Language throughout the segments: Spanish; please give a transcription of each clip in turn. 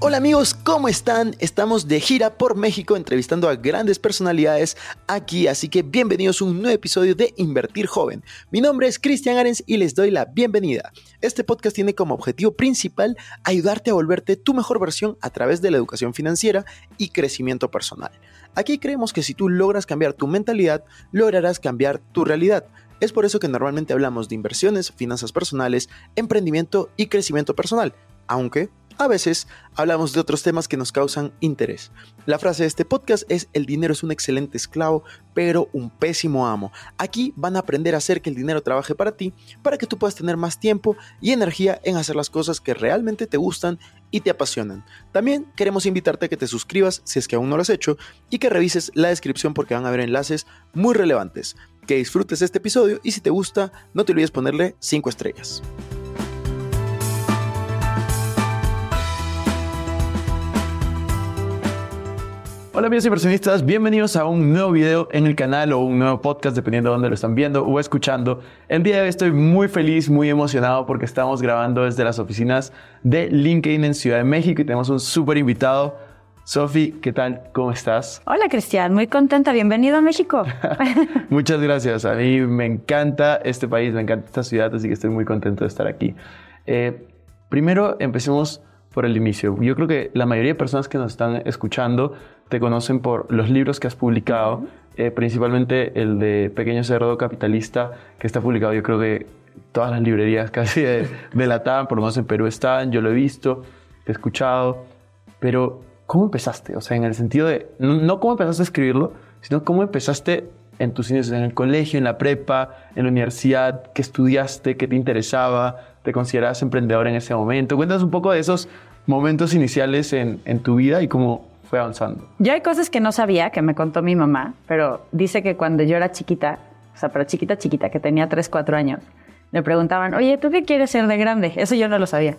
Hola amigos, ¿cómo están? Estamos de gira por México entrevistando a grandes personalidades aquí, así que bienvenidos a un nuevo episodio de Invertir Joven. Mi nombre es Cristian Arens y les doy la bienvenida. Este podcast tiene como objetivo principal ayudarte a volverte tu mejor versión a través de la educación financiera y crecimiento personal. Aquí creemos que si tú logras cambiar tu mentalidad, lograrás cambiar tu realidad. Es por eso que normalmente hablamos de inversiones, finanzas personales, emprendimiento y crecimiento personal, aunque a veces hablamos de otros temas que nos causan interés. La frase de este podcast es el dinero es un excelente esclavo, pero un pésimo amo. Aquí van a aprender a hacer que el dinero trabaje para ti, para que tú puedas tener más tiempo y energía en hacer las cosas que realmente te gustan y te apasionan. También queremos invitarte a que te suscribas si es que aún no lo has hecho y que revises la descripción porque van a haber enlaces muy relevantes. Que disfrutes este episodio y si te gusta, no te olvides ponerle 5 estrellas. Hola amigos inversionistas, bienvenidos a un nuevo video en el canal o un nuevo podcast, dependiendo de dónde lo están viendo o escuchando. El día de hoy estoy muy feliz, muy emocionado porque estamos grabando desde las oficinas de LinkedIn en Ciudad de México y tenemos un súper invitado. Sofi, ¿qué tal? ¿Cómo estás? Hola Cristian, muy contenta, bienvenido a México. Muchas gracias, a mí me encanta este país, me encanta esta ciudad, así que estoy muy contento de estar aquí. Eh, primero empecemos por el inicio. Yo creo que la mayoría de personas que nos están escuchando te conocen por los libros que has publicado, eh, principalmente el de Pequeño Cerdo Capitalista, que está publicado yo creo que todas las librerías casi de, de la TAM, por lo menos en Perú están, yo lo he visto, te he escuchado, pero ¿cómo empezaste? O sea, en el sentido de, no, cómo empezaste a escribirlo, sino cómo empezaste en tus inicios, en el colegio, en la prepa, en la universidad, qué estudiaste, qué te interesaba, te considerabas emprendedor en ese momento. Cuéntanos un poco de esos momentos iniciales en, en tu vida y cómo, fue avanzando. Yo hay cosas que no sabía, que me contó mi mamá, pero dice que cuando yo era chiquita, o sea, pero chiquita, chiquita, que tenía 3, 4 años, le preguntaban, oye, ¿tú qué quieres ser de grande? Eso yo no lo sabía.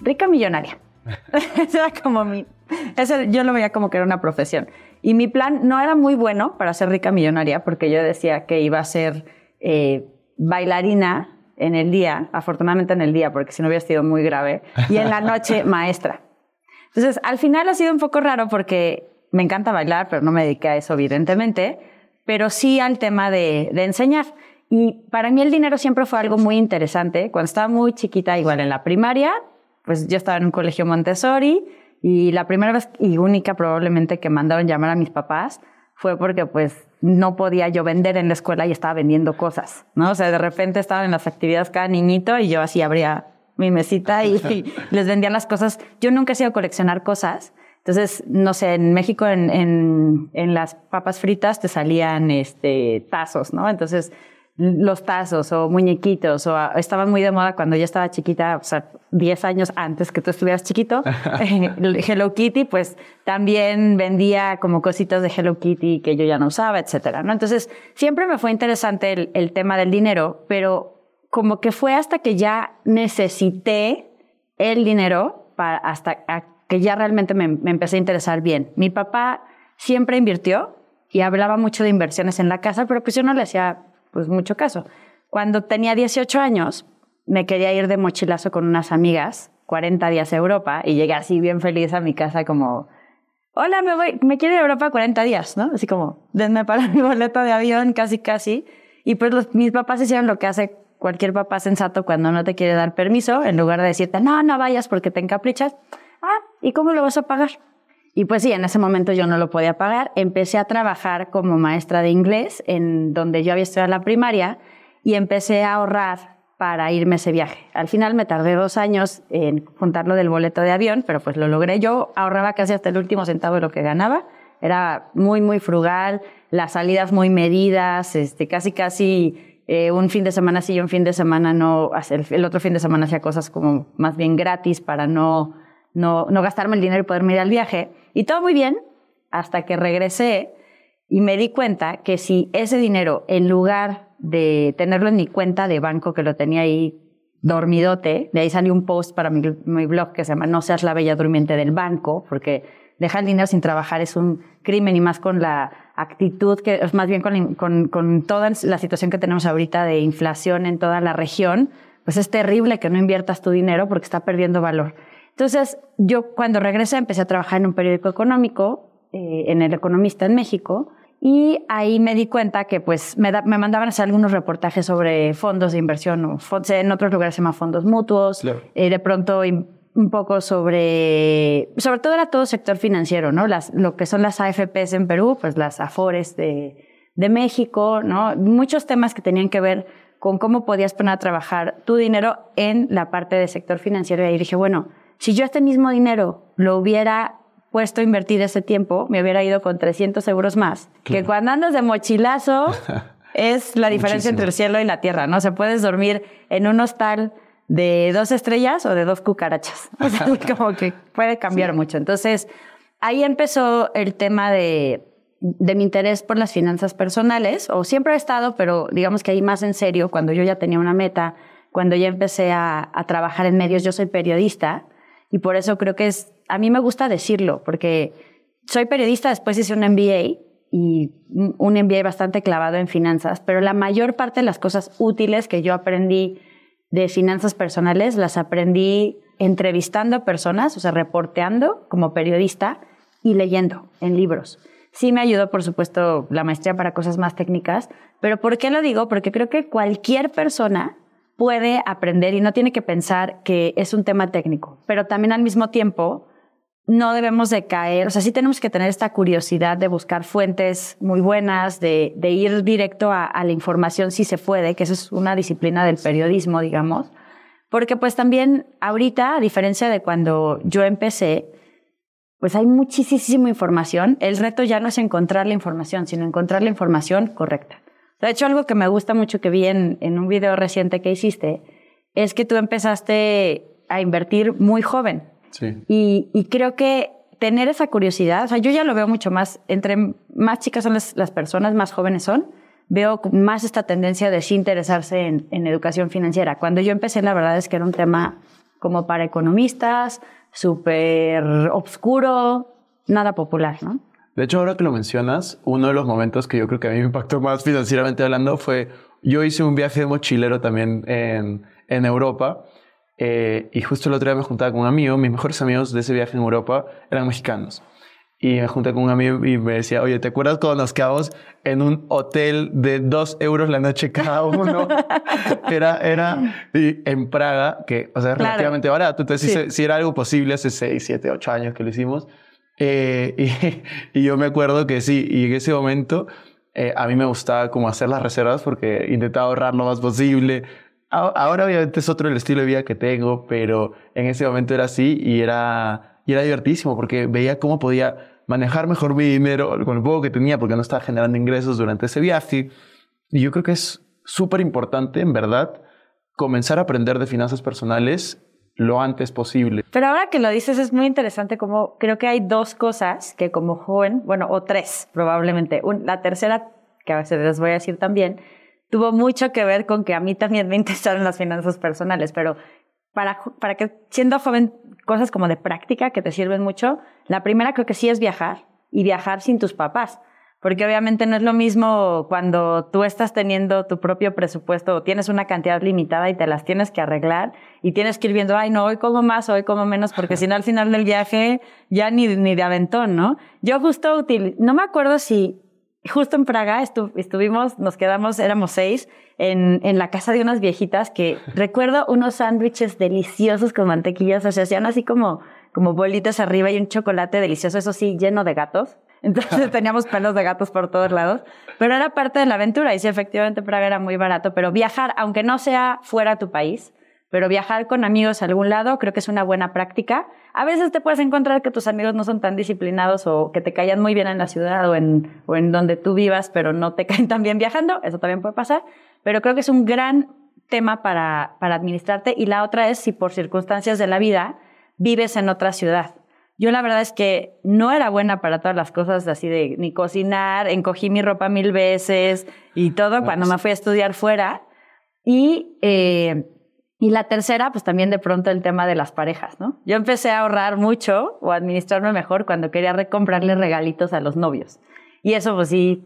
Rica millonaria. Eso era como mi... Eso yo lo veía como que era una profesión. Y mi plan no era muy bueno para ser rica millonaria, porque yo decía que iba a ser eh, bailarina en el día, afortunadamente en el día, porque si no hubiera sido muy grave, y en la noche maestra. Entonces, al final ha sido un poco raro porque me encanta bailar, pero no me dediqué a eso, evidentemente, pero sí al tema de, enseñar. Y para mí el dinero siempre fue algo muy interesante. Cuando estaba muy chiquita, igual en la primaria, pues yo estaba en un colegio Montessori y la primera vez y única probablemente que mandaron llamar a mis papás fue porque pues no podía yo vender en la escuela y estaba vendiendo cosas, ¿no? O sea, de repente estaban en las actividades cada niñito y yo así abría mi mesita y, les vendían las cosas. Yo nunca he sido coleccionar cosas. Entonces, no sé, en México en, en, en, las papas fritas te salían este, tazos, ¿no? Entonces, los tazos o muñequitos, o estaban muy de moda cuando yo estaba chiquita, o sea, 10 años antes que tú estuvieras chiquito. Hello Kitty, pues también vendía como cositas de Hello Kitty que yo ya no usaba, etcétera, ¿no? Entonces, siempre me fue interesante el, el tema del dinero, pero como que fue hasta que ya necesité el dinero para hasta que ya realmente me, empecé a interesar bien. Mi papá siempre invirtió y hablaba mucho de inversiones en la casa, pero pues yo no le hacía pues mucho caso. Cuando tenía 18 años, me quería ir de mochilazo con unas amigas, 40 días a Europa, y llegué así bien feliz a mi casa como, hola, me voy, me quiero ir a Europa 40 días, ¿no? Así como, denme para mi boleto de avión, casi, casi. Y pues mis papás hicieron lo que hace cualquier papá sensato cuando no te quiere dar permiso, en lugar de decirte, no, no vayas porque te encaprichas, ah, ¿y cómo lo vas a pagar? Y pues sí, en ese momento yo no lo podía pagar. Empecé a trabajar como maestra de inglés en donde yo había estudiado la primaria y empecé a ahorrar para irme ese viaje. Al final me tardé dos años en juntarlo del boleto de avión, pero pues lo logré. Yo ahorraba casi hasta el último centavo de lo que ganaba. Era muy, muy frugal, las salidas muy medidas, este, casi, casi eh, un fin de semana sí y un fin de semana no, el otro fin de semana hacía cosas como más bien gratis para no, no, no gastarme el dinero y poderme ir al viaje. Y todo muy bien, hasta que regresé y me di cuenta que si ese dinero, en lugar de tenerlo en mi cuenta de banco, que lo tenía ahí dormidote, de ahí salió un post para mi, blog que se llama No seas la bella durmiente del banco, porque dejar el dinero sin trabajar es un crimen y más con la actitud, que más bien con, con, con, toda la situación que tenemos ahorita de inflación en toda la región, pues es terrible que no inviertas tu dinero porque está perdiendo valor. Entonces, yo cuando regresé empecé a trabajar en un periódico económico, eh, en El Economista en México, y ahí me di cuenta que pues me, me, mandaban a hacer algunos reportajes sobre fondos de inversión, o en otros lugares se llama fondos mutuos, eh, de pronto un poco sobre, sobre todo era todo sector financiero, ¿no? Las, lo que son las AFPs en Perú, pues las AFORES de, de México, ¿no? Muchos temas que tenían que ver con cómo podías poner a trabajar tu dinero en la parte del sector financiero. Y ahí dije, bueno, si yo este mismo dinero lo hubiera puesto a invertir ese tiempo, me hubiera ido con 300 euros más. Que cuando andas de mochilazo es la diferencia entre el cielo y la tierra, ¿no? Se puedes dormir en un hostal de dos estrellas o de dos cucarachas. O sea, como que puede cambiar mucho. Entonces, ahí empezó el tema de, de mi interés por las finanzas personales, o siempre he estado, pero digamos que ahí más en serio, cuando yo ya tenía una meta, cuando ya empecé a, a trabajar en medios, yo soy periodista, y por eso creo que es, a mí me gusta decirlo, porque soy periodista, después hice un MBA y un MBA bastante clavado en finanzas, pero la mayor parte de las cosas útiles que yo aprendí de finanzas personales las aprendí entrevistando personas, o sea, reporteando como periodista y leyendo en libros. Sí me ayudó, por supuesto, la maestría para cosas más técnicas, pero ¿por qué lo digo? Porque creo que cualquier persona puede aprender y no tiene que pensar que es un tema técnico, pero también al mismo tiempo no debemos de caer, o sea, sí tenemos que tener esta curiosidad de buscar fuentes muy buenas, de, ir directo a, la información si se puede, que eso es una disciplina del periodismo, digamos, porque pues también ahorita, a diferencia de cuando yo empecé, pues hay muchísima información, el reto ya no es encontrar la información, sino encontrar la información correcta. De hecho, algo que me gusta mucho que vi en, en un video reciente que hiciste es que tú empezaste a invertir muy joven. Sí. Y, y, creo que tener esa curiosidad, o sea, yo ya lo veo mucho más, entre más chicas son las, las personas, más jóvenes son, veo más esta tendencia de sí interesarse en, en, educación financiera. Cuando yo empecé, la verdad es que era un tema como para economistas, súper obscuro, nada popular, ¿no? De hecho, ahora que lo mencionas, uno de los momentos que yo creo que a mí me impactó más financieramente hablando fue, yo hice un viaje de mochilero también en, en Europa eh, y justo el otro día me juntaba con un amigo, mis mejores amigos de ese viaje en Europa eran mexicanos. Y me junté con un amigo y me decía, oye, ¿te acuerdas cuando nos quedamos en un hotel de dos euros la noche cada uno? era, era en Praga, que, o sea, es relativamente barato. Entonces, si, si, era algo posible hace seis, siete, ocho años que lo hicimos, eh, y, yo me acuerdo que sí, y en ese momento eh, a mí me gustaba como hacer las reservas porque intentaba ahorrar lo más posible. Ahora obviamente es otro el estilo de vida que tengo, pero en ese momento era así y era, y era divertísimo porque veía cómo podía manejar mejor mi dinero con el poco que tenía porque no estaba generando ingresos durante ese viaje. Y yo creo que es súper importante, en verdad, comenzar a aprender de finanzas personales lo antes posible. Pero ahora que lo dices es muy interesante como creo que hay dos cosas que como joven, bueno, o tres probablemente. la tercera, que a veces les voy a decir también, tuvo mucho que ver con que a mí también me interesaron las finanzas personales, pero para, para que siendo joven, cosas como de práctica que te sirven mucho, la primera creo que sí es viajar y viajar sin tus papás. Porque obviamente no es lo mismo cuando tú estás teniendo tu propio presupuesto o tienes una cantidad limitada y te las tienes que arreglar y tienes que ir viendo, ay, no, hoy como más, hoy como menos, porque si no al final del viaje ya ni, ni de aventón, ¿no? Yo justo útil, no me acuerdo si justo en Praga estuvimos, nos quedamos, éramos seis, en, en la casa de unas viejitas que recuerdo unos sándwiches deliciosos con mantequillas, o sea, hacían así como, como bolitas arriba y un chocolate delicioso, eso sí, lleno de gatos. Entonces teníamos pelos de gatos por todos lados, pero era parte de la aventura y sí, efectivamente Praga era muy barato, pero viajar, aunque no sea fuera tu país, pero viajar con amigos a algún lado creo que es una buena práctica. A veces te puedes encontrar que tus amigos no son tan disciplinados o que te caían muy bien en la ciudad o en, o en donde tú vivas, pero no te caen tan bien viajando, eso también puede pasar, pero creo que es un gran tema para, para administrarte. Y la otra es si por circunstancias de la vida vives en otra ciudad. Yo la verdad es que no era buena para todas las cosas así de ni cocinar, encogí mi ropa mil veces y todo cuando me fui a estudiar fuera. Y, eh, y la tercera, pues también de pronto el tema de las parejas, ¿no? Yo empecé a ahorrar mucho o a administrarme mejor cuando quería recomprarle regalitos a los novios. Y eso, pues sí,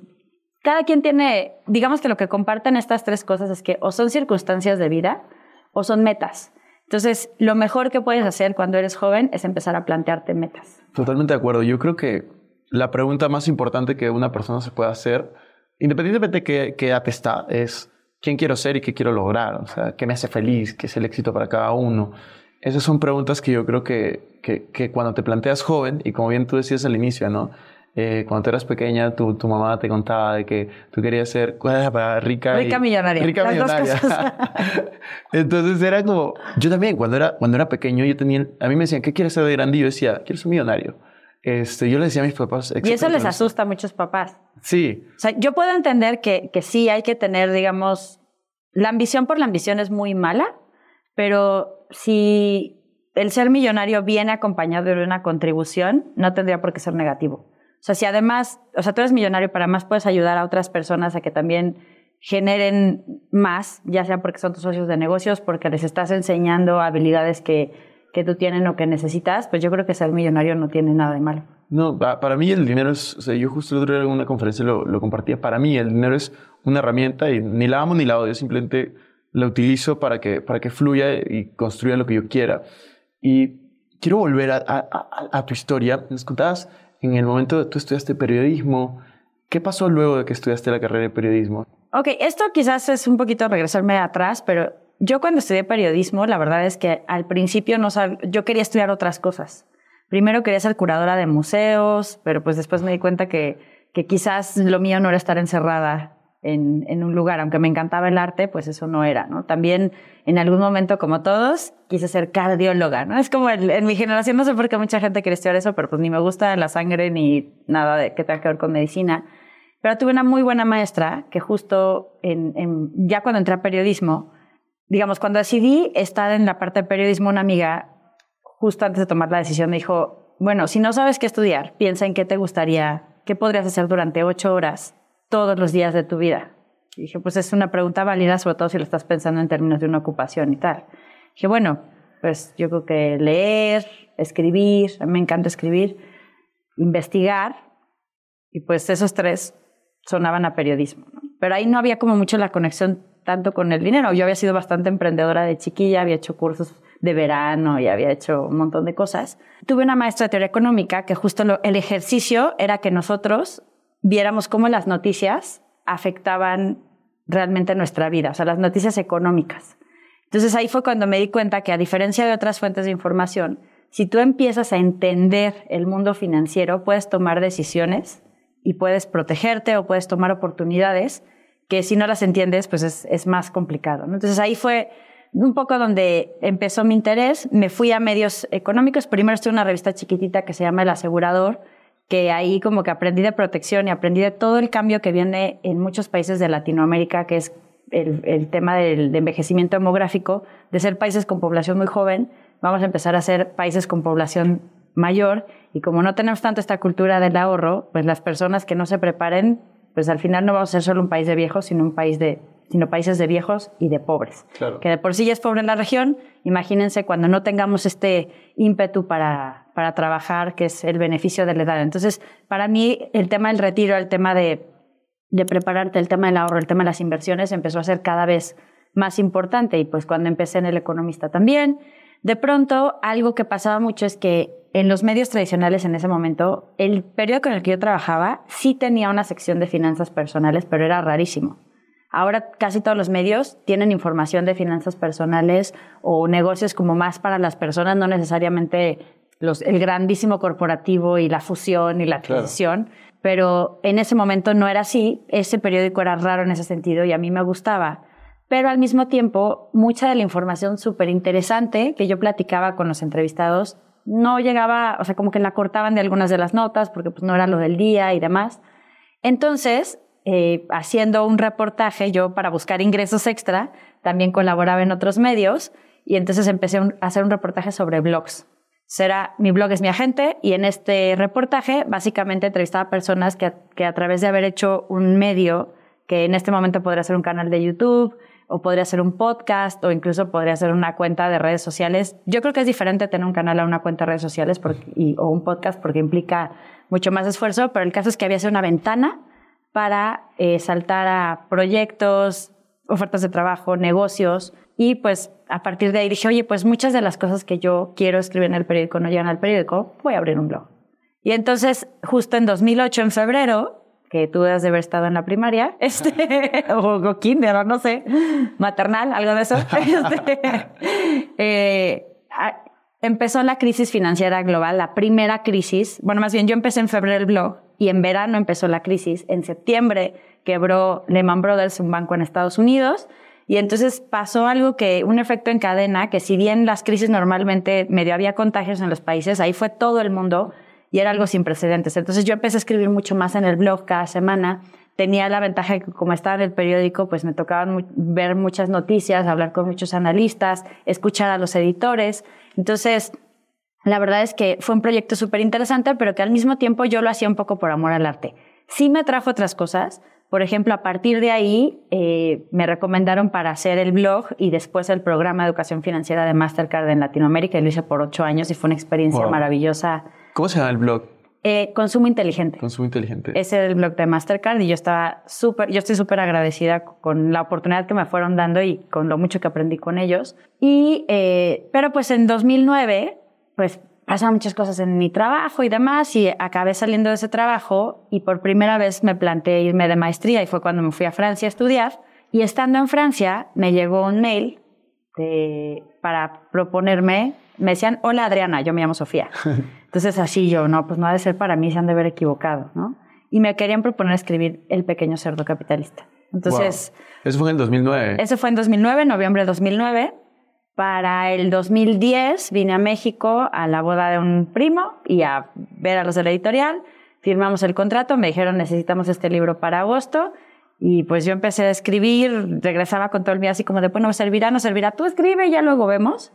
cada quien tiene, digamos que lo que comparten estas tres cosas es que o son circunstancias de vida o son metas. Entonces, lo mejor que puedes hacer cuando eres joven es empezar a plantearte metas. Totalmente de acuerdo. Yo creo que la pregunta más importante que una persona se puede hacer, independientemente de qué, qué edad está, es quién quiero ser y qué quiero lograr, o sea, qué me hace feliz, qué es el éxito para cada uno. Esas son preguntas que yo creo que, que, que cuando te planteas joven, y como bien tú decías al inicio, ¿no? Eh, cuando tú eras pequeña, tu, tu, mamá te contaba de que tú querías ser rica. Rica millonaria. Rica millonaria. Entonces era como, yo también, cuando era, cuando era pequeño, yo tenía, a mí me decían, ¿qué quieres ser de grande? Y yo decía, quiero ser millonario. Este, yo le decía a mis papás. Y eso les asusta a muchos papás. Sí. O sea, yo puedo entender que, que sí hay que tener, digamos, la ambición por la ambición es muy mala, pero si el ser millonario viene acompañado de una contribución, no tendría por qué ser negativo. O sea, si además, o sea, tú eres millonario, para más puedes ayudar a otras personas a que también generen más, ya sea porque son tus socios de negocios, porque les estás enseñando habilidades que, que tú tienes o que necesitas, pues yo creo que ser millonario no tiene nada de malo. No, para mí el dinero es, o sea, yo justo el otro día en una conferencia lo, lo compartía, para mí el dinero es una herramienta y ni la amo ni la odio, simplemente la utilizo para que, para que fluya y construya lo que yo quiera. Y quiero volver a, a, a tu historia. Nos contabas en el momento de tú estudiaste periodismo, ¿qué pasó luego de que estudiaste la carrera de periodismo? Ok, esto quizás es un poquito regresarme atrás, pero yo cuando estudié periodismo, la verdad es que al principio no sab... yo quería estudiar otras cosas. Primero quería ser curadora de museos, pero pues después me di cuenta que, que quizás lo mío no era estar encerrada en, en, un lugar, aunque me encantaba el arte, pues eso no era, ¿no? También en algún momento, como todos, quise ser cardióloga, ¿no? Es como en mi generación, no sé por qué mucha gente quiere estudiar eso, pero pues ni me gusta la sangre ni nada de, que tenga que ver con medicina. Pero tuve una muy buena maestra que justo en, en, ya cuando entré a periodismo, digamos, cuando decidí estar en la parte de periodismo, una amiga, justo antes de tomar la decisión, me dijo, bueno, si no sabes qué estudiar, piensa en qué te gustaría, qué podrías hacer durante ocho horas todos los días de tu vida? Y dije, pues es una pregunta válida, sobre todo si lo estás pensando en términos de una ocupación y tal. Dije, bueno, pues yo creo que leer, escribir, a mí me encanta escribir, investigar, y pues esos tres sonaban a periodismo. Pero ahí no había como mucho la conexión tanto con el dinero. Yo había sido bastante emprendedora de chiquilla, había hecho cursos de verano y había hecho un montón de cosas. Tuve una maestra de teoría económica que justo el ejercicio era que nosotros viéramos cómo las noticias afectaban realmente nuestra vida, o sea, las noticias económicas. Entonces ahí fue cuando me di cuenta que a diferencia de otras fuentes de información, si tú empiezas a entender el mundo financiero, puedes tomar decisiones y puedes protegerte o puedes tomar oportunidades que si no las entiendes, pues es, es más complicado. ¿no? Entonces ahí fue un poco donde empezó mi interés. Me fui a medios económicos. Primero estuve en una revista chiquitita que se llama El Asegurador, que ahí como que aprendí de protección y aprendí de todo el cambio que viene en muchos países de Latinoamérica, que es el, el tema del de envejecimiento demográfico, de ser países con población muy joven, vamos a empezar a ser países con población mayor y como no tenemos tanto esta cultura del ahorro, pues las personas que no se preparen, pues al final no vamos a ser solo un país de viejos, sino un país de sino países de viejos y de pobres. Claro. Que de por sí ya es pobre en la región, imagínense cuando no tengamos este ímpetu para, para trabajar, que es el beneficio de la edad. Entonces, para mí, el tema del retiro, el tema de, de prepararte, el tema del ahorro, el tema de las inversiones empezó a ser cada vez más importante. Y pues cuando empecé en El Economista también, de pronto algo que pasaba mucho es que en los medios tradicionales en ese momento, el periódico en el que yo trabajaba sí tenía una sección de finanzas personales, pero era rarísimo. Ahora casi todos los medios tienen información de finanzas personales o negocios como más para las personas, no necesariamente los, el grandísimo corporativo y la fusión y la adquisición. Claro. Pero en ese momento no era así. Ese periódico era raro en ese sentido y a mí me gustaba. Pero al mismo tiempo, mucha de la información súper interesante que yo platicaba con los entrevistados no llegaba, o sea, como que la cortaban de algunas de las notas porque pues no era lo del día y demás. Entonces, eh, haciendo un reportaje, yo para buscar ingresos extra, también colaboraba en otros medios y entonces empecé a hacer un reportaje sobre blogs. Será, mi blog es mi agente y en este reportaje básicamente entrevistaba a personas que, que a través de haber hecho un medio, que en este momento podría ser un canal de YouTube, o podría ser un podcast o incluso podría ser una cuenta de redes sociales. Yo creo que es diferente tener un canal a una cuenta de redes sociales o un podcast porque implica mucho más esfuerzo, pero el caso es que había sido una ventana para eh, saltar a proyectos, ofertas de trabajo, negocios. Y pues a partir de ahí dije, oye, pues muchas de las cosas que yo quiero escribir en el periódico no llegan al periódico, voy a abrir un blog. Y entonces, justo en 2008, en febrero, que tú debes de haber estado en la primaria, este, o, kinder, no sé, maternal, algo de eso. Este, eh, empezó la crisis financiera global, la primera crisis. Bueno, más bien yo empecé en febrero el blog y en verano empezó la crisis. En septiembre quebró Lehman Brothers, un banco en Estados Unidos. Y entonces pasó algo que, un efecto en cadena, que si bien las crisis normalmente medio había contagios en los países, ahí fue todo el mundo y era algo sin precedentes. Entonces yo empecé a escribir mucho más en el blog cada semana. Tenía la ventaja de que como estaba en el periódico, pues me tocaba ver muchas noticias, hablar con muchos analistas, escuchar a los editores. Entonces, la verdad es que fue un proyecto súper interesante, pero que al mismo tiempo yo lo hacía un poco por amor al arte. Sí me trajo otras cosas. Por ejemplo, a partir de ahí eh, me recomendaron para hacer el blog y después el programa de educación financiera de Mastercard en Latinoamérica. Y lo hice por ocho años y fue una experiencia maravillosa ¿Cómo se llama el blog? Eh, Consumo Inteligente. Consumo Inteligente. Ese es el blog de Mastercard y yo estaba súper, yo estoy súper agradecida con la oportunidad que me fueron dando y con lo mucho que aprendí con ellos. Y, eh, pero pues en 2009, pues pasaron muchas cosas en mi trabajo y demás y acabé saliendo de ese trabajo y por primera vez me planteé irme de maestría y fue cuando me fui a Francia a estudiar. Y estando en Francia me llegó un mail de, para proponerme, me decían, hola Adriana, yo me llamo Sofía. Entonces así yo, no, pues no ha de ser para mí, se han de haber equivocado, ¿no? Y me querían proponer escribir El pequeño cerdo capitalista. Entonces... Eso fue en el 2009. Eso fue en 2009, noviembre de 2009. Para el 2010 vine a México a la boda de un primo y a ver a los de la editorial. Firmamos el contrato, me dijeron necesitamos este libro para agosto. Y pues yo empecé a escribir, regresaba con todo el día así como de, bueno, servirá, no servirá, tú escribe y ya luego vemos.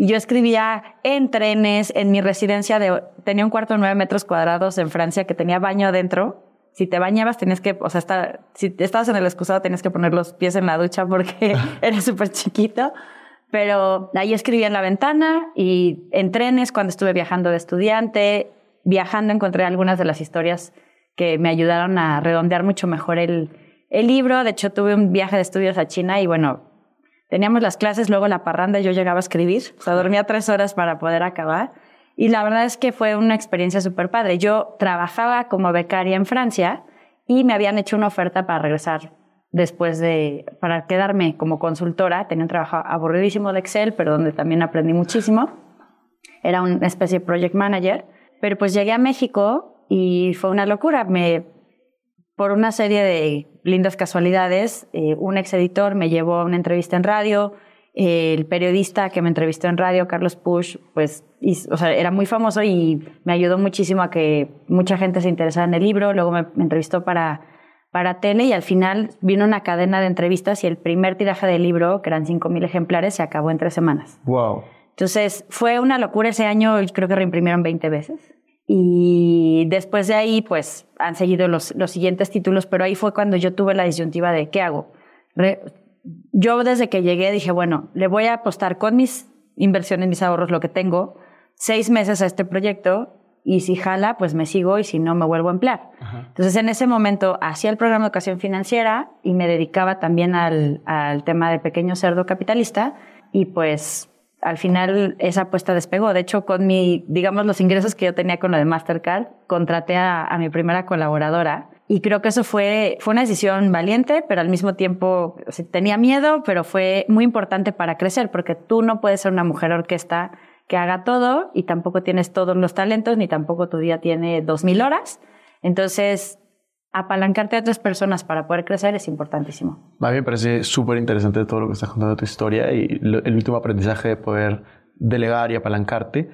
Y yo escribía en trenes, en mi residencia de, tenía un cuarto de nueve metros cuadrados en Francia que tenía baño adentro. Si te bañabas tenías que, o sea, si estabas en el excusado tenías que poner los pies en la ducha porque era súper chiquito. Pero ahí escribía en la ventana y en trenes cuando estuve viajando de estudiante, viajando encontré algunas de las historias que me ayudaron a redondear mucho mejor el, el libro. De hecho, tuve un viaje de estudios a China y bueno, Teníamos las clases, luego la parranda y yo llegaba a escribir. O sea, dormía tres horas para poder acabar. Y la verdad es que fue una experiencia súper padre. Yo trabajaba como becaria en Francia y me habían hecho una oferta para regresar después de, para quedarme como consultora. Tenía un trabajo aburridísimo de Excel, pero donde también aprendí muchísimo. Era una especie de project manager. Pero pues llegué a México y fue una locura. Me por una serie de lindas casualidades, eh, un ex editor me llevó a una entrevista en radio, el periodista que me entrevistó en radio, Carlos Push, pues o sea, era muy famoso y me ayudó muchísimo a que mucha gente se interesara en el libro, luego me, entrevistó para, para tele y al final vino una cadena de entrevistas y el primer tiraje del libro, que eran 5.000 ejemplares, se acabó en tres semanas. ¡Wow! Entonces fue una locura ese año, creo que reimprimieron 20 veces. Y después de ahí, pues han seguido los, los siguientes títulos, pero ahí fue cuando yo tuve la disyuntiva de qué hago. yo desde que llegué dije, bueno, le voy a apostar con mis inversiones, mis ahorros, lo que tengo, seis meses a este proyecto y si jala, pues me sigo y si no, me vuelvo a emplear. Entonces, en ese momento hacía el programa de educación financiera y me dedicaba también al, al tema de pequeño cerdo capitalista y pues al final esa apuesta despegó. De hecho, con mi, digamos, los ingresos que yo tenía con lo de Mastercard, contraté a, mi primera colaboradora. Y creo que eso fue, fue una decisión valiente, pero al mismo tiempo tenía miedo, pero fue muy importante para crecer, porque tú no puedes ser una mujer orquesta que haga todo y tampoco tienes todos los talentos, ni tampoco tu día tiene dos mil horas. Entonces, apalancarte a otras personas para poder crecer es importantísimo. A mí me parece súper interesante todo lo que estás contando de tu historia y el último aprendizaje de poder delegar y apalancarte.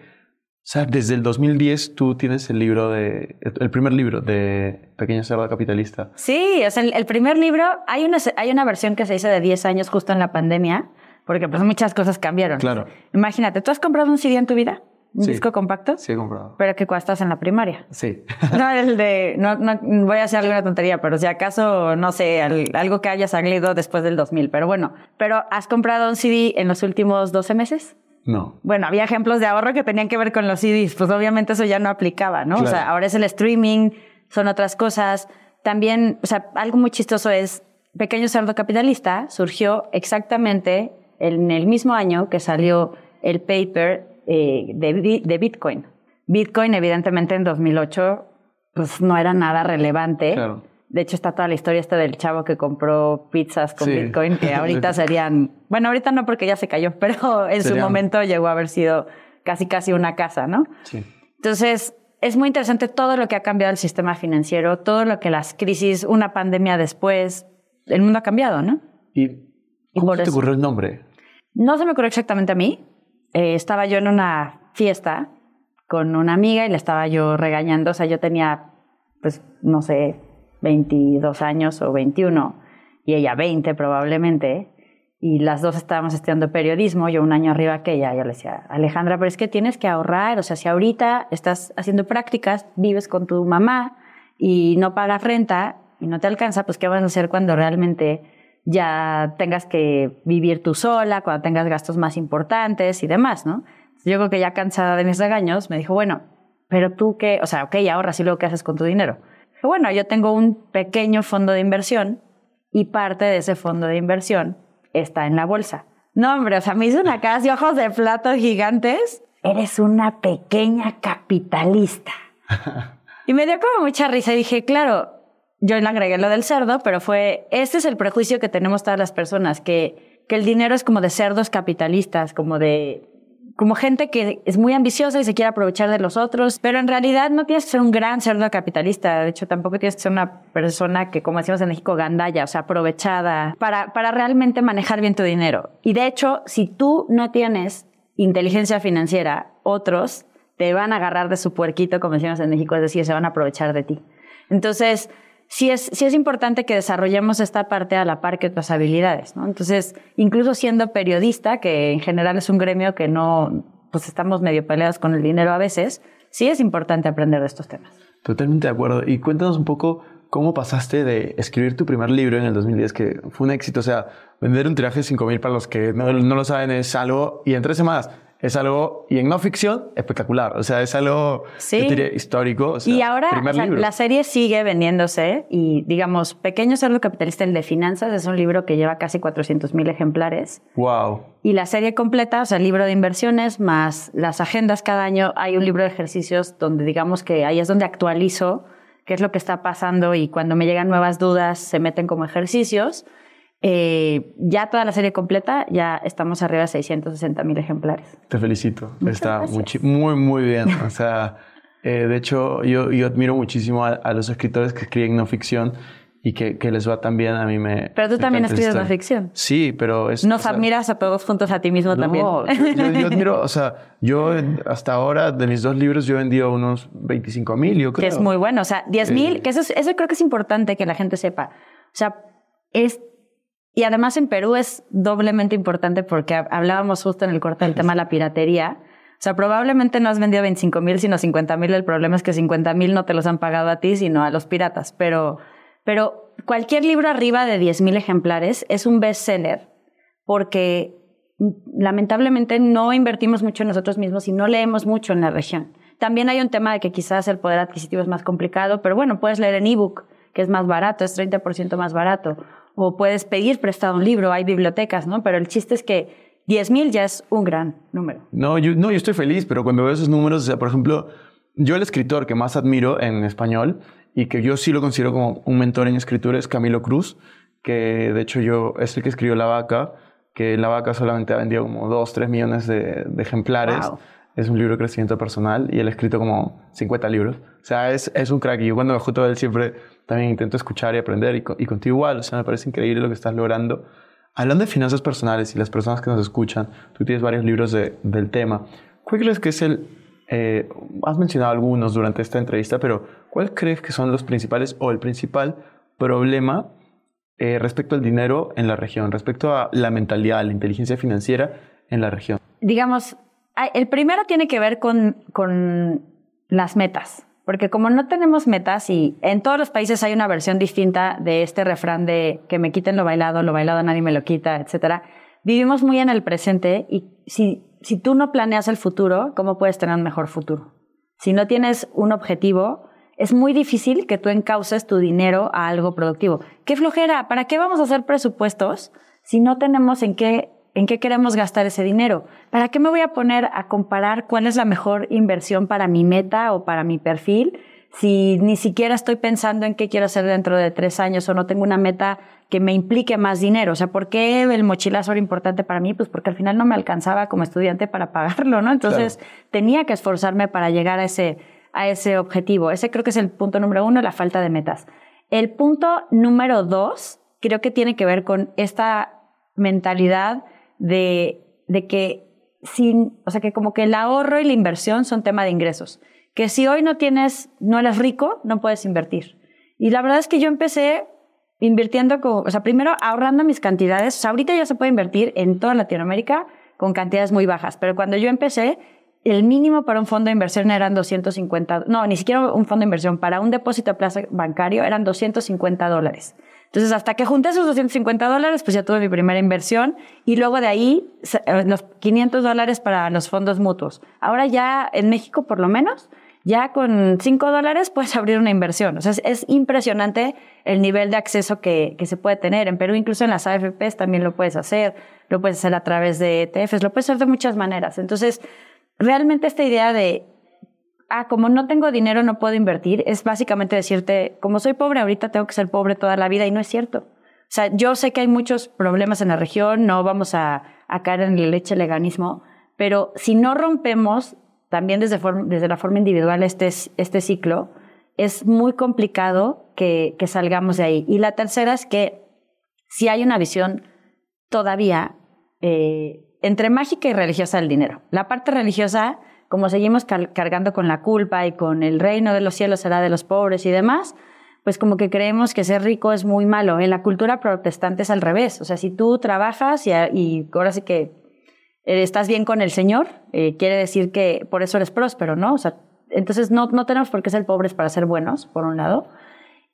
O sea, desde el 2010 tú tienes el libro de, el primer libro de Pequeña Cerda Capitalista. Sí, o sea, el, primer libro, hay una, hay una versión que se hizo de 10 años justo en la pandemia, porque pues muchas cosas cambiaron. Claro. Imagínate, ¿tú has comprado un CD en tu vida? ¿Un disco compacto? Sí, he comprado. Pero que cuando estás en la primaria. Sí. no, el de. No, no, voy a hacer alguna tontería, pero si acaso, no sé, algo que haya salido después del 2000. Pero bueno, ¿pero has comprado un CD en los últimos 12 meses? No. Bueno, había ejemplos de ahorro que tenían que ver con los CDs. Pues obviamente eso ya no aplicaba, ¿no? O sea, ahora es el streaming, son otras cosas. También, o sea, algo muy chistoso es Pequeño Cerdo Capitalista surgió exactamente en el mismo año que salió el paper eh, de, Bitcoin. Bitcoin, evidentemente, en 2008, pues no era nada relevante. De hecho, está toda la historia esta del chavo que compró pizzas con Bitcoin, que ahorita serían, bueno, ahorita no porque ya se cayó, pero en su momento llegó a haber sido casi casi una casa, ¿no? Sí. Entonces, es muy interesante todo lo que ha cambiado el sistema financiero, todo lo que las crisis, una pandemia después, el mundo ha cambiado, ¿no? ¿Y cómo te ocurrió el nombre? No se me ocurrió exactamente a mí. Eh, estaba yo en una fiesta con una amiga y le estaba yo regañando. O sea, yo tenía, pues, no sé, 22 años o 21 y ella 20 probablemente. Y las dos estábamos estudiando periodismo, yo un año arriba que ella. Yo le decía, Alejandra, pero es que tienes que ahorrar. O sea, si ahorita estás haciendo prácticas, vives con tu mamá y no pagas renta y no te alcanza, pues ¿qué vas a hacer cuando realmente ya tengas que vivir tú sola, cuando tengas gastos más importantes y demás, ¿no? Yo creo que ya cansada de mis regaños, me dijo, bueno, pero tú qué, o sea, ok, ahorras y luego qué haces con tu dinero. Dije, bueno, yo tengo un pequeño fondo de inversión y parte de ese fondo de inversión está en la bolsa. No, hombre, o sea, me hizo una cara de ojos de plato gigantes. Eres una pequeña capitalista. y me dio como mucha risa y dije, claro, yo le agregué lo del cerdo, pero fue, este es el prejuicio que tenemos todas las personas, que, que el dinero es como de cerdos capitalistas, como de, como gente que es muy ambiciosa y se quiere aprovechar de los otros, pero en realidad no tienes que ser un gran cerdo capitalista, de hecho tampoco tienes que ser una persona que, como decimos en México, gandalla, o sea, aprovechada, para, para realmente manejar bien tu dinero. Y de hecho, si tú no tienes inteligencia financiera, otros te van a agarrar de su puerquito, como decimos en México, es decir, se van a aprovechar de ti. Entonces, sí es, sí es importante que desarrollemos esta parte a la par que otras habilidades, ¿no? Entonces, incluso siendo periodista, que en general es un gremio que no, pues estamos medio peleados con el dinero a veces, sí es importante aprender de estos temas. Totalmente de acuerdo. Y cuéntanos un poco cómo pasaste de escribir tu primer libro en el 2010, que fue un éxito. O sea, vender un tiraje de 5.000 para los que no, no, lo saben es algo, y en tres semanas es algo, y en no ficción, espectacular. O sea, es algo histórico. y ahora la serie sigue vendiéndose y, digamos, Pequeño Cerdo Capitalista, el de finanzas, es un libro que lleva casi 400 mil ejemplares. ¡Wow! Y la serie completa, o sea, el libro de inversiones más las agendas cada año, hay un libro de ejercicios donde, digamos, que ahí es donde actualizo qué es lo que está pasando y cuando me llegan nuevas dudas se meten como ejercicios. Eh, ya toda la serie completa, ya estamos arriba de 660 mil ejemplares. Te felicito. Está muy, muy, bien. O sea, eh, de hecho, yo, yo, admiro muchísimo a, los escritores que escriben no ficción y que, que, les va tan bien. A mí me. Pero tú también escribes no ficción. Sí, pero es. Nos admiras a todos juntos a ti mismo también. Yo, yo, admiro, o sea, yo hasta ahora de mis dos libros yo he vendido unos 25 mil, yo creo. Que es muy bueno. O sea, 10 mil, que eso, eso creo que es importante que la gente sepa. O sea, es y además en Perú es doblemente importante porque hablábamos justo en el corte del tema de la piratería. O sea, probablemente no has vendido 25 mil, sino 50 mil. El problema es que 50 mil no te los han pagado a ti, sino a los piratas. Pero, pero cualquier libro arriba de 10 mil ejemplares es un bestseller porque lamentablemente no invertimos mucho en nosotros mismos y no leemos mucho en la región. También hay un tema de que quizás el poder adquisitivo es más complicado, pero bueno, puedes leer en ebook, que es más barato, es 30% más barato o puedes pedir prestado un libro, hay bibliotecas, ¿no? Pero el chiste es que 10.000 ya es un gran número. No yo, no, yo estoy feliz, pero cuando veo esos números, o sea, por ejemplo, yo el escritor que más admiro en español y que yo sí lo considero como un mentor en escritura es Camilo Cruz, que de hecho yo es el que escribió La Vaca, que La Vaca solamente ha vendido como 2, 3 millones de, ejemplares. Es un libro de crecimiento personal y él ha escrito como 50 libros. O sea, es, es un crack. Y yo cuando me junto a él siempre también intento escuchar y aprender y, contigo igual, o sea, me parece increíble lo que estás logrando. Hablando de finanzas personales y las personas que nos escuchan, tú tienes varios libros del tema. ¿Cuál crees que es el, eh, has mencionado algunos durante esta entrevista, pero ¿cuál crees que son los principales o el principal problema eh, respecto al dinero en la región, respecto a la mentalidad, la inteligencia financiera en la región? Digamos, el primero tiene que ver con, con las metas. Porque como no tenemos metas y en todos los países hay una versión distinta de este refrán de que me quiten lo bailado, lo bailado nadie me lo quita, etcétera, vivimos muy en el presente y si, si tú no planeas el futuro, ¿cómo puedes tener un mejor futuro? Si no tienes un objetivo, es muy difícil que tú encauces tu dinero a algo productivo. ¡Qué flojera! ¿Para qué vamos a hacer presupuestos si no tenemos en qué, en qué queremos gastar ese dinero? ¿Para qué me voy a poner a comparar cuál es la mejor inversión para mi meta o para mi perfil? si ni siquiera estoy pensando en qué quiero hacer dentro de tres años o no tengo una meta que me implique más dinero. O sea, ¿por qué el mochilazo era importante para mí? Pues porque al final no me alcanzaba como estudiante para pagarlo, ¿no? Entonces tenía que esforzarme para llegar a ese, a ese objetivo. Ese creo que es el punto número uno, la falta de metas. El punto número dos creo que tiene que ver con esta mentalidad de, de que sin, o sea, que como que el ahorro y la inversión son tema de ingresos que si hoy no tienes, no eres rico, no puedes invertir. Y la verdad es que yo empecé invirtiendo, o sea, primero ahorrando mis cantidades. O ahorita ya se puede invertir en toda Latinoamérica con cantidades muy bajas, pero cuando yo empecé, el mínimo para un fondo de inversión eran 250, no, ni siquiera un fondo de inversión, para un depósito a plazo bancario eran 250 dólares. Entonces, hasta que junté esos 250 dólares, pues ya tuve mi primera inversión y luego de ahí eh, los 500 dólares para los fondos mutuos. Ahora ya en México, por lo menos, ya con 5 dólares puedes abrir una inversión. O sea, es, impresionante el nivel de acceso que, que, se puede tener. En Perú, incluso en las AFPs también lo puedes hacer. Lo puedes hacer a través de ETFs, lo puedes hacer de muchas maneras. Entonces, realmente esta idea de, ah, como no tengo dinero, no puedo invertir, es básicamente decirte, como soy pobre ahorita, tengo que ser pobre toda la vida y no es cierto. O sea, yo sé que hay muchos problemas en la región, no vamos a, a caer en el leche leganismo, pero si no rompemos también desde, la forma individual este, este ciclo, es muy complicado que, que salgamos de ahí. Y la tercera es que si hay una visión todavía eh, entre mágica y religiosa del dinero. La parte religiosa, como seguimos cargando con la culpa y con el reino de los cielos será de los pobres y demás, pues como que creemos que ser rico es muy malo. En la cultura protestante es al revés. O sea, si tú trabajas y, y ahora sí que eh, estás bien con el Señor, eh, quiere decir que por eso eres próspero, ¿no? O sea, entonces no, no tenemos por qué ser pobres para ser buenos, por un lado.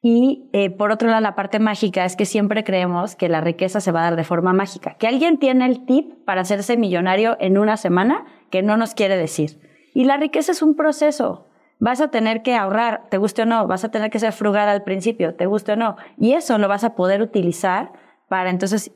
Y eh, por otro lado, la parte mágica es que siempre creemos que la riqueza se va a dar de forma mágica. Que alguien tiene el tip para hacerse millonario en una semana, que no nos quiere decir. Y la riqueza es un proceso. Vas a tener que ahorrar, te guste o no, vas a tener que ser frugal al principio, te guste o no. Y eso lo vas a poder utilizar para entonces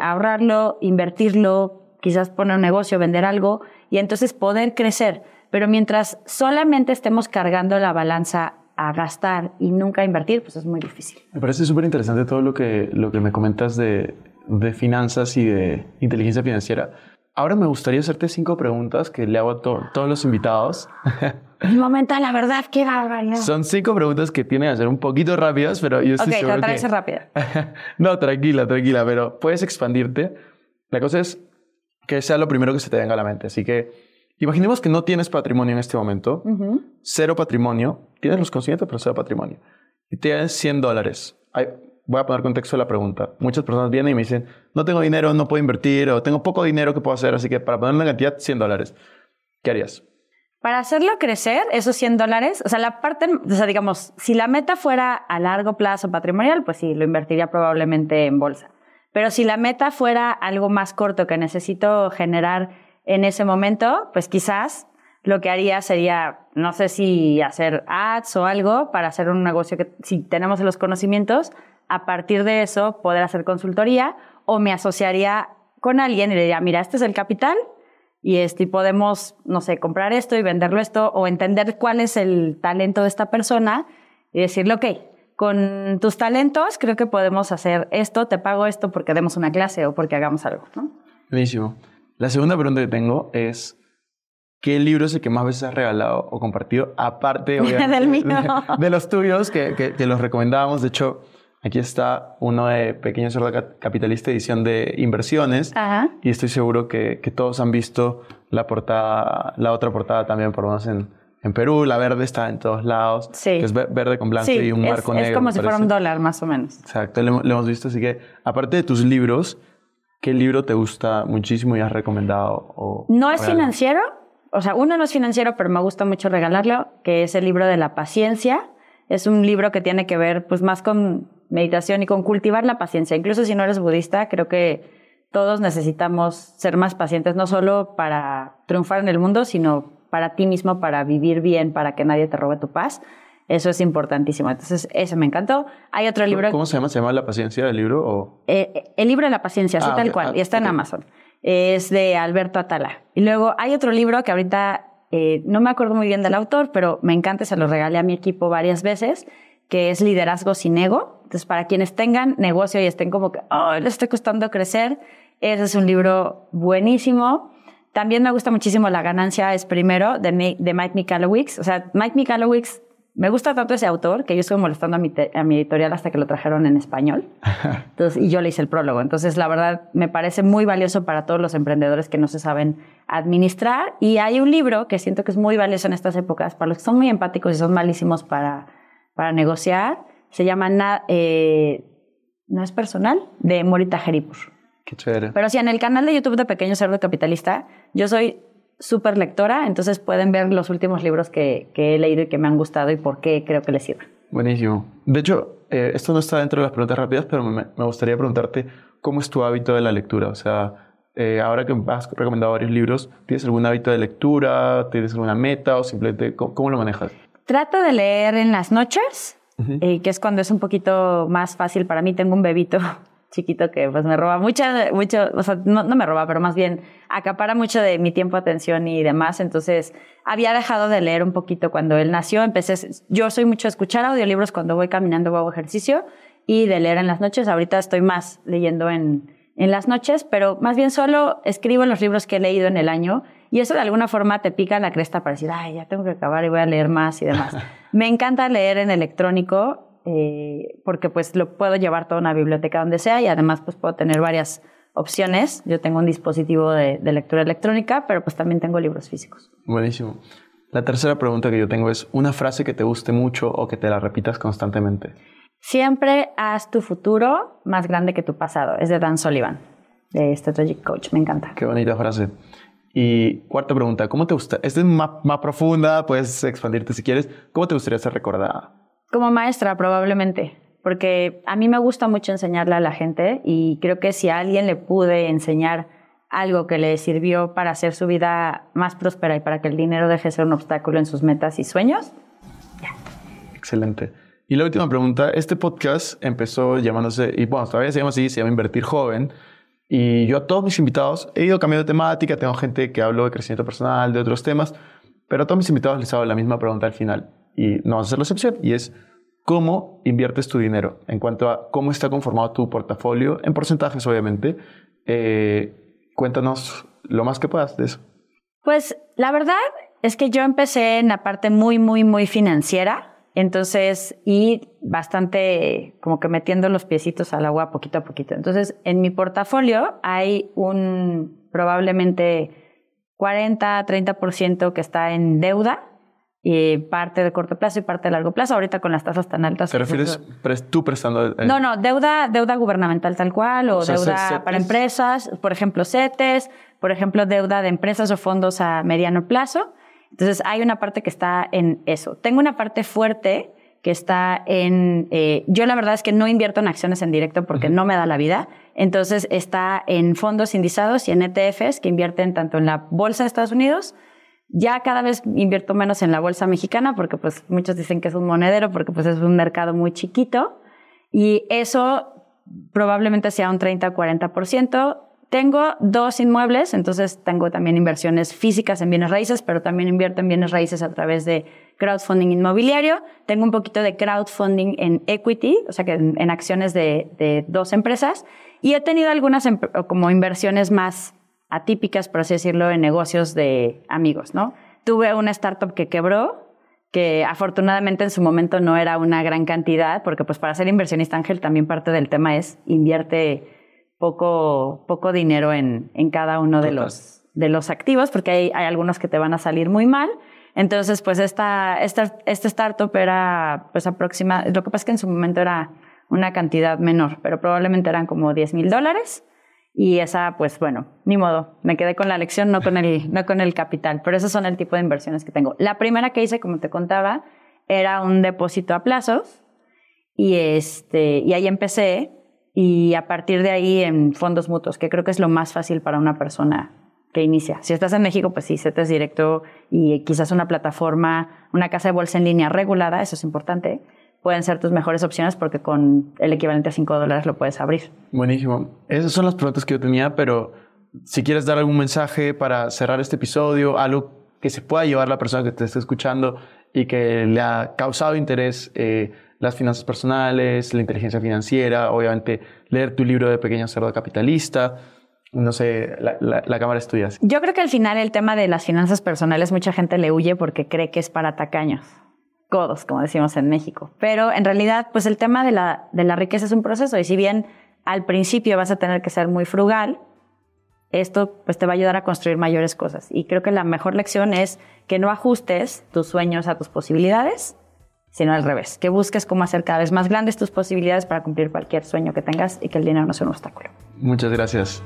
ahorrarlo, invertirlo, quizás poner un negocio, vender algo y entonces poder crecer. Pero mientras solamente estemos cargando la balanza a gastar y nunca a invertir, pues es muy difícil. Me parece súper interesante todo lo que, lo que me comentas de, de finanzas y de inteligencia financiera. Ahora me gustaría hacerte cinco preguntas que le hago a todos los invitados. Mi momento, la verdad, qué barbaridad. Son cinco preguntas que tienen que ser un poquito rápidas, pero yo estoy okay, seguro trataré de ser rápida. no, tranquila, tranquila, pero puedes expandirte. La cosa es, que sea lo primero que se te venga a la mente. Así que imaginemos que no tienes patrimonio en este momento, cero patrimonio, tienes los conscientes, pero cero patrimonio, y tienes 100 dólares. Voy a poner contexto de la pregunta. Muchas personas vienen y me dicen, no tengo dinero, no puedo invertir, o tengo poco dinero que puedo hacer, así que para poner una cantidad, 100 dólares. ¿Qué harías? Para hacerlo crecer, esos 100 dólares, o sea, la parte, o sea, digamos, si la meta fuera a largo plazo patrimonial, pues sí, lo invertiría probablemente en bolsa. Pero si la meta fuera algo más corto que necesito generar en ese momento, pues quizás lo que haría sería, no sé si hacer ads o algo para hacer un negocio que si tenemos los conocimientos, a partir de eso poder hacer consultoría o me asociaría con alguien y le diría, mira, este es el capital y, este, podemos, no sé, comprar esto y venderlo esto o entender cuál es el talento de esta persona y decirle, ok, con tus talentos creo que podemos hacer esto, te pago esto porque demos una clase o porque hagamos algo, ¿no? Buenísimo. La segunda pregunta que tengo es, ¿qué libro es el que más veces has regalado o compartido? Aparte, Del mío. De, los tuyos que, que, los recomendábamos. De hecho, aquí está uno de Pequeño Cerdo Capitalista, edición de inversiones. Y estoy seguro que, que, todos han visto la portada, la otra portada también, por lo menos en en Perú, la verde está en todos lados. Sí. Que es verde con blanco y un marco negro. Es como si fuera un dólar, más o menos. Exacto, lo, hemos visto. Así que, aparte de tus libros, ¿qué libro te gusta muchísimo y has recomendado? O no es financiero. O sea, uno no es financiero, pero me gusta mucho regalarlo, que es el libro de la paciencia. Es un libro que tiene que ver, pues, más con meditación y con cultivar la paciencia. Incluso si no eres budista, creo que todos necesitamos ser más pacientes, no solo para triunfar en el mundo, sino para ti mismo, para vivir bien, para que nadie te robe tu paz. Eso es importantísimo. Entonces, eso me encantó. Hay otro libro. ¿Cómo se llama? ¿Se llama La paciencia del libro? O... Eh, el libro de la paciencia, así ah, tal cual. Ah, y está en Amazon. Es de Alberto Atala. Y luego hay otro libro que ahorita eh, no me acuerdo muy bien del autor, pero me encanta, se lo regalé a mi equipo varias veces, que es Liderazgo sin Ego. Entonces, para quienes tengan negocio y estén como que, oh, les estoy costando crecer, ese es un libro buenísimo. También me gusta muchísimo La ganancia es primero, de, de Mike Michalowicz. O sea, Mike Michalowicz me gusta tanto ese autor que yo estuve molestando a mi, a mi editorial hasta que lo trajeron en español. Entonces, y yo le hice el prólogo. Entonces, la verdad, me parece muy valioso para todos los emprendedores que no se saben administrar. Y hay un libro que siento que es muy valioso en estas épocas, para los que son muy empáticos y son malísimos para, para negociar. Se llama eh, No es personal, de Morita Jeripur. Qué chévere. Pero sí, en el canal de YouTube de Pequeño Cerdo Capitalista, yo soy súper lectora, entonces pueden ver los últimos libros que, he leído y que me han gustado y por qué creo que les sirven. Buenísimo. De hecho, eh, esto no está dentro de las preguntas rápidas, pero me, gustaría preguntarte cómo es tu hábito de la lectura. O sea, eh, ahora que has recomendado varios libros, ¿tienes algún hábito de lectura? ¿Tienes alguna meta o simplemente cómo, lo manejas? Trato de leer en las noches, eh, que es cuando es un poquito más fácil para mí. Tengo un bebito chiquito que pues me roba mucho, mucho o sea, no, me roba, pero más bien acapara mucho de mi tiempo, atención y demás. Entonces, había dejado de leer un poquito cuando él nació. Empecé, yo soy mucho de escuchar audiolibros cuando voy caminando o hago ejercicio y de leer en las noches. Ahorita estoy más leyendo en, en las noches, pero más bien solo escribo los libros que he leído en el año y eso de alguna forma te pica la cresta para decir, ay, ya tengo que acabar y voy a leer más y demás. me encanta leer en electrónico eh, porque pues lo puedo llevar toda una biblioteca donde sea y además pues puedo tener varias opciones. Yo tengo un dispositivo de, lectura electrónica, pero pues también tengo libros físicos. Buenísimo. La tercera pregunta que yo tengo es una frase que te guste mucho o que te la repitas constantemente. Siempre haz tu futuro más grande que tu pasado. Es de Dan Sullivan, de Strategic Coach. Me encanta. Qué bonita frase. Y cuarta pregunta, ¿cómo te gusta? Esta es más, más profunda, puedes expandirte si quieres. ¿Cómo te gustaría ser recordada? Como maestra, probablemente, porque a mí me gusta mucho enseñarle a la gente y creo que si a alguien le pude enseñar algo que le sirvió para hacer su vida más próspera y para que el dinero deje de ser un obstáculo en sus metas y sueños, ya. Excelente. Y la última pregunta, este podcast empezó llamándose, y bueno, todavía se llama así, se llama Invertir Joven, y yo a todos mis invitados he ido cambiando de temática, tengo gente que hablo de crecimiento personal, de otros temas, pero a todos mis invitados les hago la misma pregunta al final y no vas a hacer la excepción, y es cómo inviertes tu dinero en cuanto a cómo está conformado tu portafolio, en porcentajes obviamente. Eh, cuéntanos lo más que puedas de eso. Pues la verdad es que yo empecé en la parte muy, muy, muy financiera. Entonces, y bastante como que metiendo los piecitos al agua poquito a poquito. Entonces, en mi portafolio hay un probablemente 40, 30% que está en deuda y parte de corto plazo y parte de largo plazo. Ahorita con las tasas tan altas. ¿Te refieres tú prestando? Eh? No, no, deuda, deuda gubernamental tal cual o, deuda para empresas, por ejemplo, CETES, por ejemplo, deuda de empresas o fondos a mediano plazo. Entonces hay una parte que está en eso. Tengo una parte fuerte que está en... Eh, yo la verdad es que no invierto en acciones en directo porque no me da la vida. Entonces está en fondos indizados y en ETFs que invierten tanto en la bolsa de Estados Unidos ya cada vez invierto menos en la bolsa mexicana porque pues muchos dicen que es un monedero porque pues es un mercado muy chiquito y eso probablemente sea un 30 o 40%. Tengo dos inmuebles, entonces tengo también inversiones físicas en bienes raíces, pero también invierto en bienes raíces a través de crowdfunding inmobiliario. Tengo un poquito de crowdfunding en equity, o sea que en, acciones de, de, dos empresas. Y he tenido algunas como inversiones más atípicas, por así decirlo, en negocios de amigos, ¿no? Tuve una startup que quebró, que afortunadamente en su momento no era una gran cantidad, porque pues para ser inversionista ángel también parte del tema es invierte poco, poco dinero en, en cada uno de los, de los activos, porque hay, hay, algunos que te van a salir muy mal. Entonces, pues esta, esta, esta startup era pues aproxima, lo que pasa es que en su momento era una cantidad menor, pero probablemente eran como 10 mil dólares. Y esa, pues bueno, ni modo, me quedé con la lección, no con el, no con el capital, pero esos son el tipo de inversiones que tengo. La primera que hice, como te contaba, era un depósito a plazos y, este, y ahí empecé y a partir de ahí en fondos mutuos, que creo que es lo más fácil para una persona que inicia. Si estás en México, pues sí, CETES directo y quizás una plataforma, una casa de bolsa en línea regulada, eso es importante, pueden ser tus mejores opciones porque con el equivalente a 5 dólares lo puedes abrir. Buenísimo. Esas son las preguntas que yo tenía, pero si quieres dar algún mensaje para cerrar este episodio, algo que se pueda llevar la persona que te esté escuchando y que le ha causado interés eh, las finanzas personales, la inteligencia financiera, obviamente leer tu libro de Pequeño Cerdo Capitalista. No sé, la, la, cámara es tuya. Yo creo que al final el tema de las finanzas personales mucha gente le huye porque cree que es para tacaños, codos, como decimos en México. Pero en realidad, pues el tema de la, de la riqueza es un proceso y si bien al principio vas a tener que ser muy frugal, esto pues te va a ayudar a construir mayores cosas. Y creo que la mejor lección es que no ajustes tus sueños a tus posibilidades, sino al revés, que busques cómo hacer cada vez más grandes tus posibilidades para cumplir cualquier sueño que tengas y que el dinero no sea un obstáculo. Muchas gracias.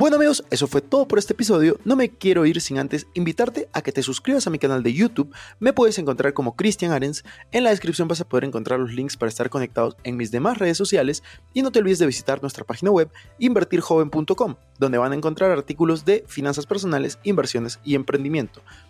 Bueno amigos, eso fue todo por este episodio. No me quiero ir sin antes invitarte a que te suscribas a mi canal de YouTube. Me puedes encontrar como Cristian Arens. En la descripción vas a poder encontrar los links para estar conectados en mis demás redes sociales. Y no te olvides de visitar nuestra página web invertirjoven.com, donde van a encontrar artículos de finanzas personales, inversiones y emprendimiento.